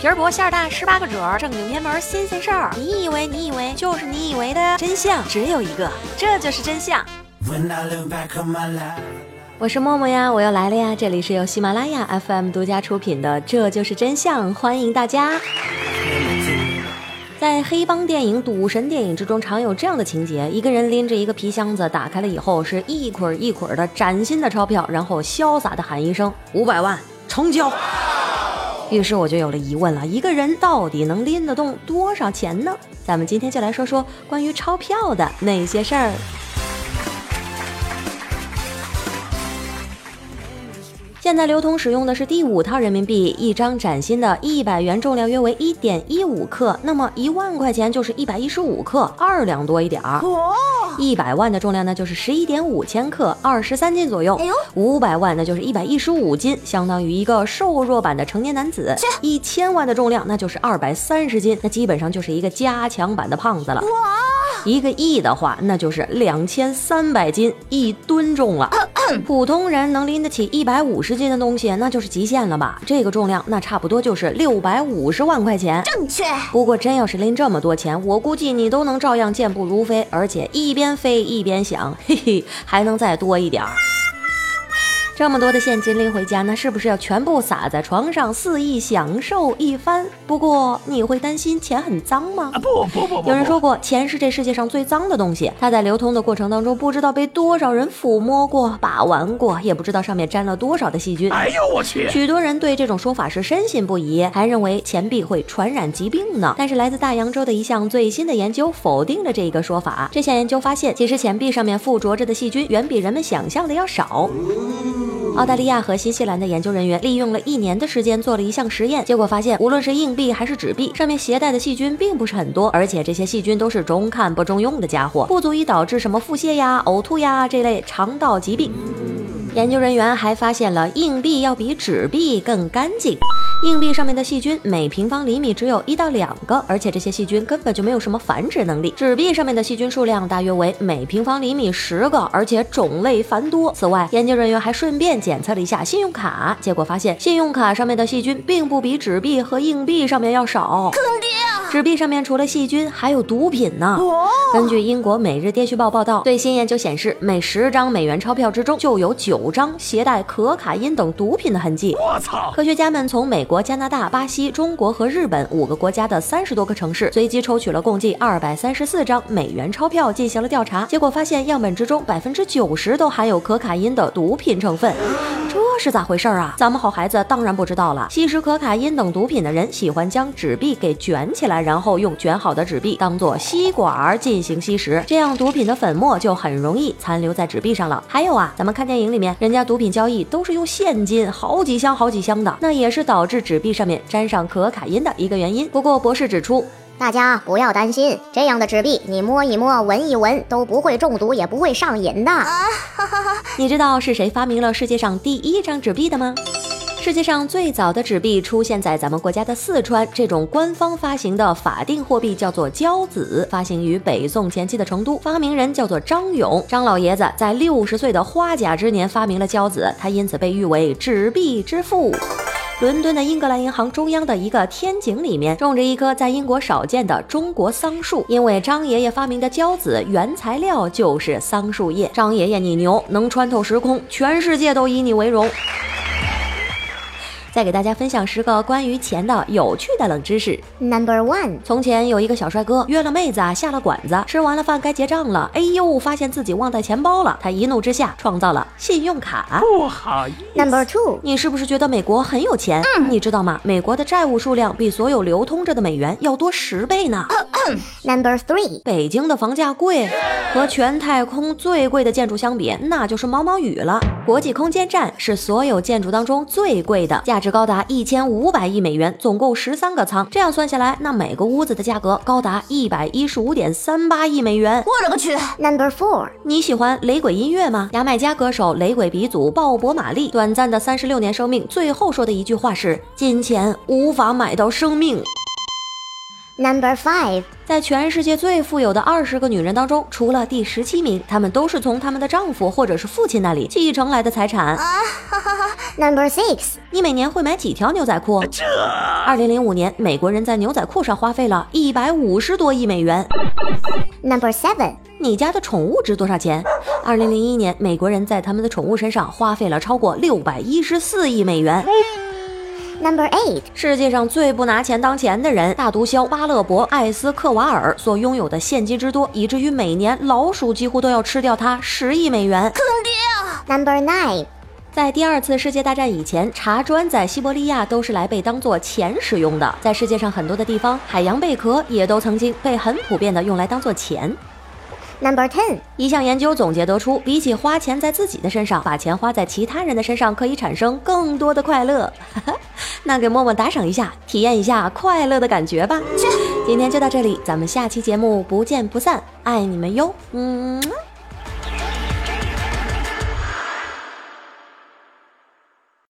皮儿薄馅儿大，十八个褶儿，正经偏门新鲜事儿。你以为你以为就是你以为的真相只有一个，这就是真相。我是默默呀，我又来了呀！这里是由喜马拉雅 FM 独家出品的《这就是真相》，欢迎大家。在黑帮电影、赌神电影之中，常有这样的情节：一个人拎着一个皮箱子，打开了以后是一捆一捆的崭新的钞票，然后潇洒的喊一声“五百万，成交”。于是我就有了疑问了：一个人到底能拎得动多少钱呢？咱们今天就来说说关于钞票的那些事儿。现在流通使用的是第五套人民币，一张崭新的一百元重量约为一点一五克，那么一万块钱就是一百一十五克，二两多一点儿。一百万的重量呢就是十一点五千克，二十三斤左右。五百万那就是一百一十五斤，相当于一个瘦弱版的成年男子。一千万的重量那就是二百三十斤，那基本上就是一个加强版的胖子了。一个亿的话，那就是两千三百斤，一吨重了。普通人能拎得起一百五十斤的东西，那就是极限了吧？这个重量，那差不多就是六百五十万块钱。正确。不过真要是拎这么多钱，我估计你都能照样健步如飞，而且一边飞一边想，嘿嘿，还能再多一点儿。这么多的现金拎回家，那是不是要全部撒在床上肆意享受一番？不过你会担心钱很脏吗？啊不不不，有人说过，钱是这世界上最脏的东西。它在流通的过程当中，不知道被多少人抚摸过、把玩过，也不知道上面沾了多少的细菌。哎呦我去！许多人对这种说法是深信不疑，还认为钱币会传染疾病呢。但是来自大洋洲的一项最新的研究否定了这一个说法。这项研究发现，其实钱币上面附着着的细菌远比人们想象的要少。澳大利亚和新西兰的研究人员利用了一年的时间做了一项实验，结果发现，无论是硬币还是纸币，上面携带的细菌并不是很多，而且这些细菌都是中看不中用的家伙，不足以导致什么腹泻呀、呕吐呀这类肠道疾病。研究人员还发现了硬币要比纸币更干净，硬币上面的细菌每平方厘米只有一到两个，而且这些细菌根本就没有什么繁殖能力。纸币上面的细菌数量大约为每平方厘米十个，而且种类繁多。此外，研究人员还顺便检测了一下信用卡，结果发现信用卡上面的细菌并不比纸币和硬币上面要少。坑爹！纸币上面除了细菌，还有毒品呢。根据英国《每日电讯报》报道，最新研究显示，每十张美元钞票之中就有九张携带可卡因等毒品的痕迹。我操！科学家们从美国、加拿大、巴西、中国和日本五个国家的三十多个城市，随机抽取了共计二百三十四张美元钞票进行了调查，结果发现样本之中百分之九十都含有可卡因的毒品成分。这是咋回事啊？咱们好孩子当然不知道了。吸食可卡因等毒品的人喜欢将纸币给卷起来，然后用卷好的纸币当做吸管进行吸食，这样毒品的粉末就很容易残留在纸币上了。还有啊，咱们看电影里面，人家毒品交易都是用现金，好几箱好几箱的，那也是导致纸币上面沾上可卡因的一个原因。不过博士指出，大家不要担心，这样的纸币你摸一摸、闻一闻都不会中毒，也不会上瘾的。你知道是谁发明了世界上第一张纸币的吗？世界上最早的纸币出现在咱们国家的四川，这种官方发行的法定货币叫做交子，发行于北宋前期的成都，发明人叫做张勇。张老爷子在六十岁的花甲之年发明了交子，他因此被誉为纸币之父。伦敦的英格兰银行中央的一个天井里面种着一棵在英国少见的中国桑树，因为张爷爷发明的胶子原材料就是桑树叶。张爷爷你牛，能穿透时空，全世界都以你为荣。再给大家分享十个关于钱的有趣的冷知识。Number one，从前有一个小帅哥约了妹子啊下了馆子，吃完了饭该结账了，哎呦，发现自己忘带钱包了，他一怒之下创造了信用卡。不好意思。Number two，你是不是觉得美国很有钱？你知道吗？美国的债务数量比所有流通着的美元要多十倍呢。Number three，北京的房价贵，和全太空最贵的建筑相比，那就是毛毛雨了。国际空间站是所有建筑当中最贵的，价值高达一千五百亿美元，总共十三个舱。这样算下来，那每个屋子的价格高达一百一十五点三八亿美元。我勒个去！Number four，你喜欢雷鬼音乐吗？牙买加歌手雷鬼鼻祖鲍勃·马利短暂的三十六年生命，最后说的一句话是：“金钱无法买到生命。” Number five. 在全世界最富有的二十个女人当中，除了第十七名，她们都是从她们的丈夫或者是父亲那里继承来的财产。Number six. 你每年会买几条牛仔裤？二零零五年，美国人在牛仔裤上花费了一百五十多亿美元。Number seven. 你家的宠物值多少钱？二零零一年，美国人在他们的宠物身上花费了超过六百一十四亿美元。Number eight. 世界上最不拿钱当钱的人，大毒枭巴勒伯·艾斯克瓦尔所拥有的现金之多，以至于每年老鼠几乎都要吃掉他十亿美元。坑爹 Number nine. 在第二次世界大战以前，茶砖在西伯利亚都是来被当做钱使用的。在世界上很多的地方，海洋贝壳也都曾经被很普遍的用来当做钱。Number ten. 一项研究总结得出，比起花钱在自己的身上，把钱花在其他人的身上可以产生更多的快乐。那给默默打赏一下，体验一下快乐的感觉吧。今天就到这里，咱们下期节目不见不散，爱你们哟，嗯。